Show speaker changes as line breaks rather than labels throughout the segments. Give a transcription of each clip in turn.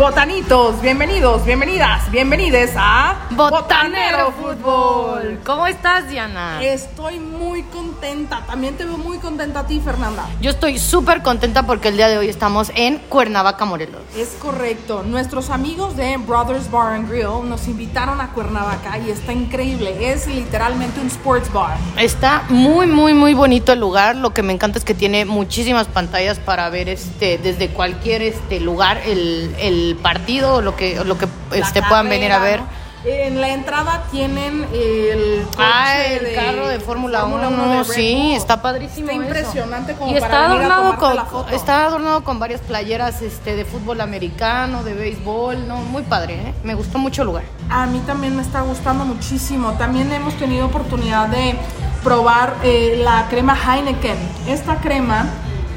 Botanitos, bienvenidos, bienvenidas, bienvenides a
Botanero Fútbol. ¿Cómo estás, Diana?
Estoy muy contenta. También te veo muy contenta a ti, Fernanda.
Yo estoy súper contenta porque el día de hoy estamos en Cuernavaca, Morelos.
Es correcto. Nuestros amigos de Brothers Bar and Grill nos invitaron a Cuernavaca y está increíble. Es literalmente un sports bar.
Está muy, muy, muy bonito el lugar. Lo que me encanta es que tiene muchísimas pantallas para ver este desde cualquier este lugar el, el partido o lo que, lo que este, puedan venir a ver.
¿no? En la entrada tienen el coche
Ah, el carro de Fórmula 1,
de Red
sí, está padrísimo.
Está impresionante como
y
para
está
a
adornado con
la foto.
está adornado con varias playeras este de fútbol americano, de béisbol, no, muy padre, ¿eh? Me gustó mucho el lugar.
A mí también me está gustando muchísimo. También hemos tenido oportunidad de probar eh, la crema Heineken. Esta crema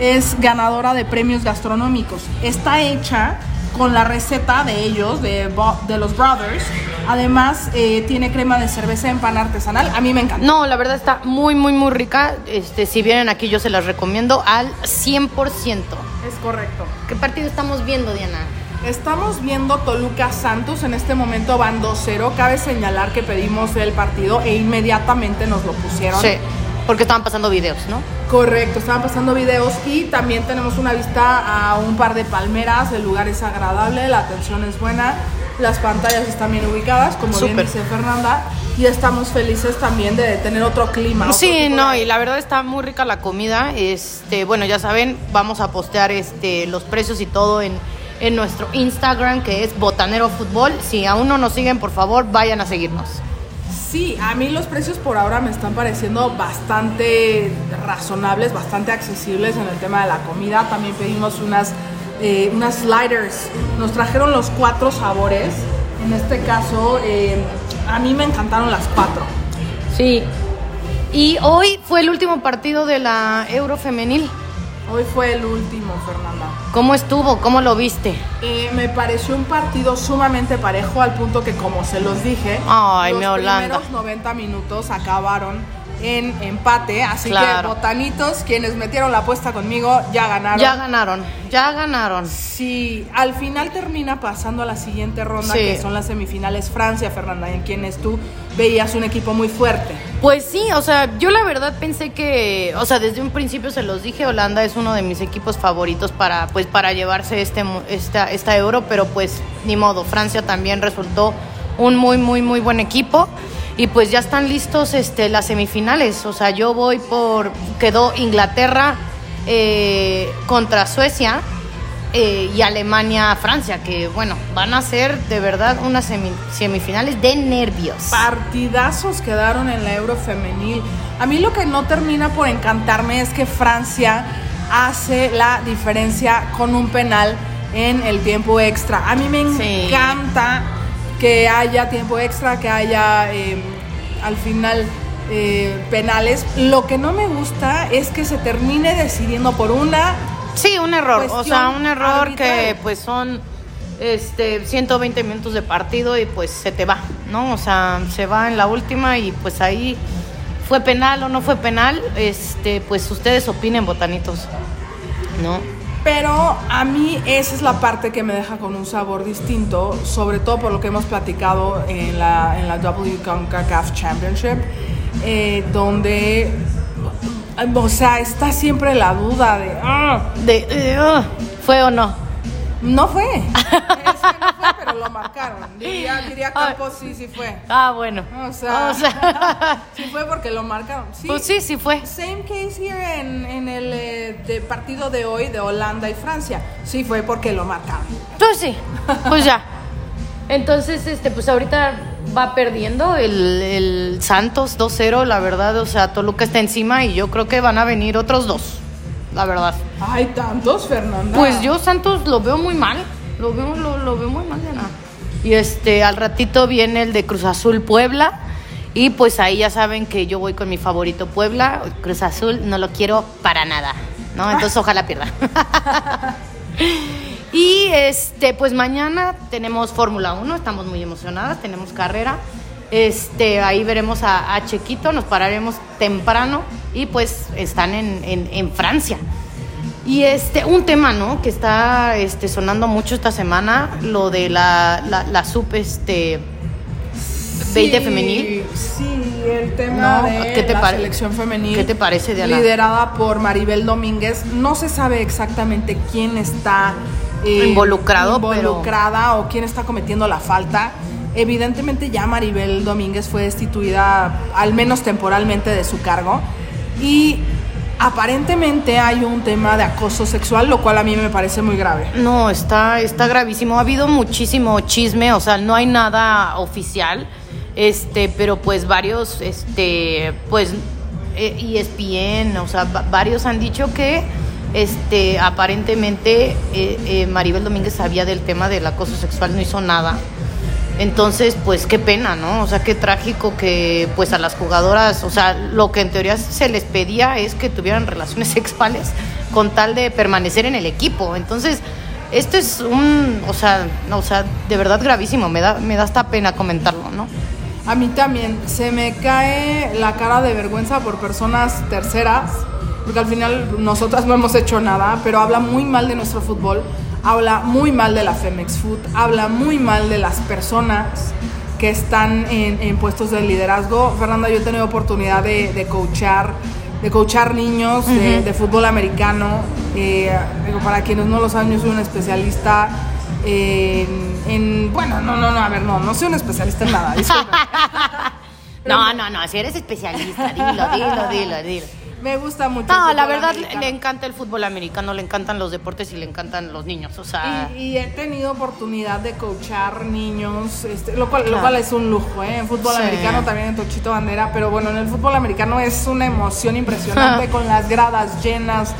es ganadora de premios gastronómicos. Está hecha con la receta de ellos, de, Bo- de los Brothers. Además, eh, tiene crema de cerveza en pan artesanal. A mí me encanta.
No, la verdad está muy muy muy rica. Este, si vienen aquí yo se las recomiendo al 100%.
Es correcto.
¿Qué partido estamos viendo, Diana?
Estamos viendo Toluca Santos, en este momento van 2-0. Cabe señalar que pedimos el partido e inmediatamente nos lo pusieron.
Sí, porque estaban pasando videos, ¿no?
Correcto, estaban pasando videos y también tenemos una vista a un par de palmeras, el lugar es agradable, la atención es buena, las pantallas están bien ubicadas, como bien
Súper.
dice Fernanda, y estamos felices también de tener otro clima. otro
Sí, no,
de-
y la verdad está muy rica la comida. Este, bueno, ya saben, vamos a postear este los precios y todo en, en nuestro Instagram que es Botanero Fútbol. Si aún no nos siguen, por favor, vayan a seguirnos.
Sí, a mí los precios por ahora me están pareciendo bastante razonables, bastante accesibles en el tema de la comida. También pedimos unas, eh, unas sliders. Nos trajeron los cuatro sabores. En este caso, eh, a mí me encantaron las cuatro.
Sí. Y hoy fue el último partido de la Euro Femenil.
Hoy fue el último, Fernanda.
¿Cómo estuvo? ¿Cómo lo viste?
Eh, me pareció un partido sumamente parejo al punto que, como se los dije,
Ay,
los primeros 90 minutos acabaron en empate. Así
Claro.
que, botanitos, quienes metieron la apuesta conmigo, ya ganaron.
Ya ganaron, ya ganaron.
Sí, al final termina pasando a la siguiente ronda,
Sí.
que son las semifinales Francia, Fernanda, en quienes tú veías un equipo muy fuerte.
Pues sí, o sea, yo la verdad pensé que, o sea, desde un principio se los dije, Holanda es uno de mis equipos favoritos para, pues, para llevarse este, esta, esta euro, pero pues ni modo, Francia también resultó un muy, muy, muy buen equipo y pues ya están listos, este, las semifinales, o sea, yo voy por, quedó Inglaterra eh, contra Suecia eh, y Alemania-Francia, que bueno, van a ser de verdad unas semi- semifinales de nervios.
Partidazos quedaron en la Euro femenil. A mí lo que no termina por encantarme es que Francia hace la diferencia con un penal en el tiempo extra. A mí me
Sí.
encanta que haya tiempo extra, que haya eh, al final eh, penales. Lo que no me gusta es que se termine decidiendo por una
Sí, un error, o sea, un error
arbitral.
que pues son este 120 minutos de partido y pues se te va, ¿no? O sea, se va en la última y pues ahí fue penal o no fue penal, este pues ustedes opinen, botanitos. ¿No?
Pero a mí esa es la parte que me deja con un sabor distinto, sobre todo por lo que hemos platicado en la, en la WCONCACAF Championship, eh, donde, o sea, está siempre la duda de, "Ah,
De eh, ah, fue o no.
no fue, es que no fue, pero lo marcaron. Diría, diría Campos, sí, sí fue.
Ah, bueno.
O sea,
O sea,
sí fue porque lo marcaron. Sí,
pues sí, sí fue.
Same case here en, en el eh, de partido de hoy de Holanda y Francia. Sí fue porque lo marcaron.
Pues sí, pues ya. Entonces, este, pues ahorita va perdiendo el, el Santos 2-0, la verdad, o sea, Toluca está encima y yo creo que van a venir otros dos, la verdad.
Hay tantos, Fernanda.
Pues yo Santos lo veo muy mal, lo veo, lo, lo veo muy mal, Diana. Y este, al ratito viene el de Cruz Azul Puebla. Y pues ahí ya saben que yo voy con mi favorito Puebla. Cruz Azul no lo quiero para nada, ¿no? Entonces ojalá pierda. y este, pues mañana tenemos Fórmula 1, estamos muy emocionadas, tenemos carrera. Este, ahí veremos a, a Chequito, nos pararemos temprano y pues están en, en- en Francia. Y este, un tema, ¿no? Que está este, sonando mucho esta semana, lo de la, la, la sub, este, 20
Sí,
femenil.
Sí, el tema
No,
de
¿qué te
la selección femenil.
qué te parece, Diana?
Liderada por Maribel Domínguez. No se sabe exactamente quién está eh,
Involucrado, pero-
involucrada o quién está cometiendo la falta. Evidentemente ya Maribel Domínguez fue destituida, al menos temporalmente, de su cargo. Y aparentemente hay un tema de acoso sexual, lo cual a mí me parece muy grave.
No, está, está gravísimo. Ha habido muchísimo chisme, o sea, no hay nada oficial, este, pero pues varios, este, pues, eh, ESPN, o sea, va- varios han dicho que, este, aparentemente eh, eh, Maribel Domínguez sabía del tema del acoso sexual, no hizo nada. Entonces, pues qué pena, ¿no? O sea, qué trágico que pues a las jugadoras, o sea, lo que en teoría se les pedía es que tuvieran relaciones sexuales con tal de permanecer en el equipo. Entonces, esto es un, o sea, no, o sea, de verdad gravísimo, me da me da hasta pena comentarlo, ¿no?
A mí también se me cae la cara de vergüenza por personas terceras, porque al final nosotras no hemos hecho nada, pero habla muy mal de nuestro fútbol, habla muy mal de la Femex Food, habla muy mal de las personas que están en, en puestos de liderazgo. Fernanda, yo he tenido oportunidad de, de coachar, de coachar niños de, de fútbol americano. Eh, digo, para quienes no lo saben, yo soy un especialista en, en- bueno, no, no, no, a ver, no, no soy un especialista en nada.
No, no, no, si eres especialista, dilo, dilo, dilo, dilo.
Me gusta mucho.
No,
el
la verdad le,
americano.
le encanta el fútbol americano, le encantan los deportes y le encantan los niños, o sea,
Y, y he tenido oportunidad de coachar niños, este, lo, cual, lo
Claro.
cual es un lujo, ¿eh? En fútbol
Sí.
americano también en Tochito Bandera, pero bueno, en el fútbol americano es una emoción impresionante con las gradas llenas.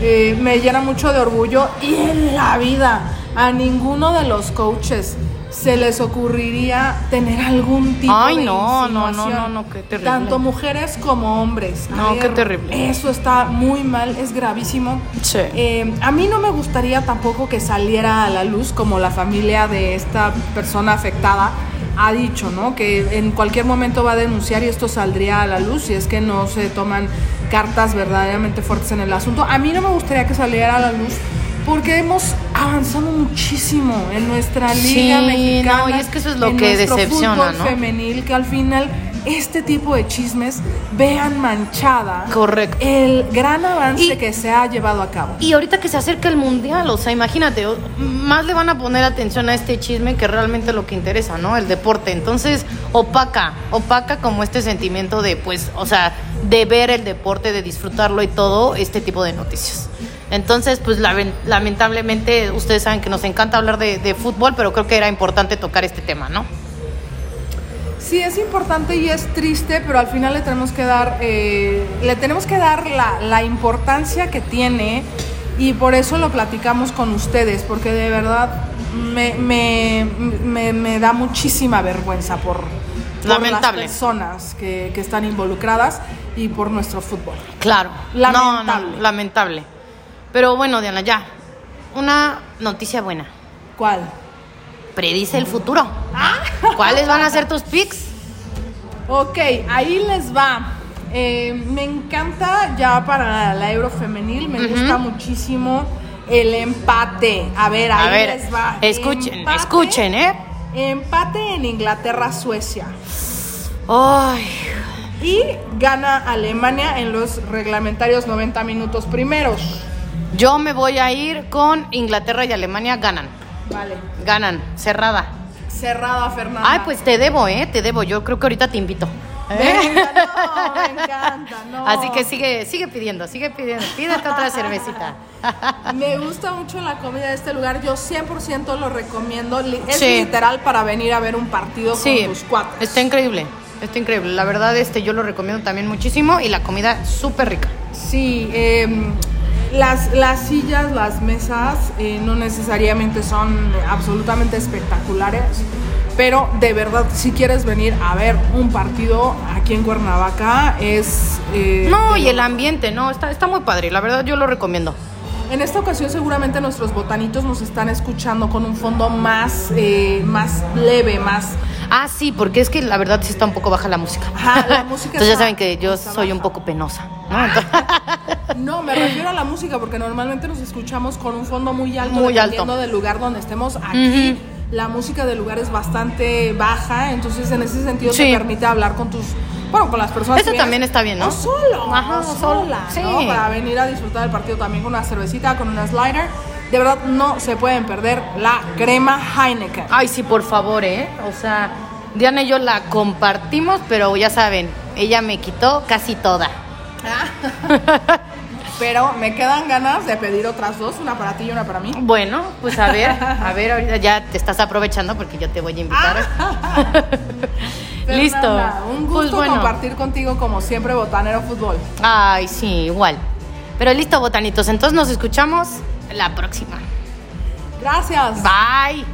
eh, me llena mucho de orgullo y en la vida a ninguno de los coaches se les ocurriría tener algún tipo
Ay,
de
no, no, no, no, no, qué terrible.
Tanto mujeres como hombres.
No, qué terrible.
Eso está muy mal, es gravísimo.
Sí.
Eh, a mí no me gustaría tampoco que saliera a la luz como la familia de esta persona afectada ha dicho, ¿no? Que en cualquier momento va a denunciar y esto saldría a la luz si es que no se toman cartas verdaderamente fuertes en el asunto. A mí no me gustaría que saliera a la luz porque hemos avanzado muchísimo en nuestra
Sí,
liga mexicana.
no, y es que eso es lo
en
que decepciona,
fútbol
¿no?
femenil que al final este tipo de chismes vean manchada
Correcto.
el gran avance
Y-
que se ha llevado a cabo.
Y ahorita que se acerca el mundial, o sea, imagínate, más le van a poner atención a este chisme que realmente lo que interesa, ¿no? El deporte. Entonces, opaca, opaca como este sentimiento de, pues, o sea, de ver el deporte, de disfrutarlo y todo, este tipo de noticias. Entonces, pues, lamen- lamentablemente, ustedes saben que nos encanta hablar de, de fútbol, pero creo que era importante tocar este tema, ¿no?
Sí, es importante y es triste, pero al final le tenemos que dar, eh, le tenemos que dar la, la importancia que tiene y por eso lo platicamos con ustedes, porque de verdad me, me, me- me da muchísima vergüenza por, por las personas que, que están involucradas y por nuestro fútbol.
Claro.
Lamentable.
No, no, lamentable. Pero bueno, Diana, ya. Una noticia buena.
¿Cuál?
Predice el futuro. ¿Cuáles van a ser tus picks?
Ok, ahí les va. Eh, me encanta ya para la Euro femenil, me gusta muchísimo el empate. A ver, ahí
A ver,
les va.
escuchen,
Empate-
escuchen, ¿eh?
Empate en Inglaterra-Suecia.
Ay,
Y gana Alemania en los reglamentarios 90 minutos primeros.
Yo me voy a ir con Inglaterra y Alemania ganan.
Vale.
Ganan, cerrada.
Cerrada, Fernanda.
Ay, pues te debo, ¿eh? Te debo. Yo creo que ahorita te invito.
Venga, no, me encanta, no.
Así que sigue, sigue pidiendo, sigue pidiendo. Pídete otra cervecita.
Me gusta mucho la comida de este lugar. Yo 100% lo recomiendo. Es
Sí.
literal para venir a ver un partido
Sí,
con tus cuates.
está increíble. Está increíble. La verdad, este, yo lo recomiendo también muchísimo y la comida súper rica.
Sí, em, las, las sillas, las mesas eh, no necesariamente son absolutamente espectaculares, pero de verdad, si quieres venir a ver un partido aquí en Cuernavaca, es... eh,
No, y el ambiente, no, está, está muy padre. La verdad, yo lo recomiendo.
En esta ocasión seguramente nuestros botanitos nos están escuchando con un fondo más, eh, más leve, más...
Ah, sí, porque es que la verdad sí está un poco baja la música.
Ajá, la música
Entonces ya saben que yo soy un poco penosa. ¿No?
Me refiero a la música porque normalmente nos escuchamos con un fondo muy alto
Muy
dependiendo
alto.
del lugar donde estemos. Aquí la música del lugar es bastante baja, entonces en ese sentido
Sí.
te permite hablar con tus bueno, con las personas
Eso
que
también está bien, ¿no?
O solo,
Ajá,
o sola,
solo,
¿no?
sí.
Para venir a disfrutar del partido también con una cervecita, con una slider. De verdad no se pueden perder la crema Heineken.
Ay, sí, por favor, ¿eh? O sea, Diana y yo la compartimos, pero ya saben, ella me quitó casi toda.
Pero me quedan ganas de pedir otras dos, una para ti y una para mí.
Bueno, pues a ver, a ver, ahorita ya te estás aprovechando porque yo te voy a invitar. Listo.
Un
Pues
gusto
bueno.
compartir contigo como siempre Botanero Fútbol.
Ay, sí, igual. Pero listo, botanitos. Entonces nos escuchamos la próxima.
Gracias.
Bye.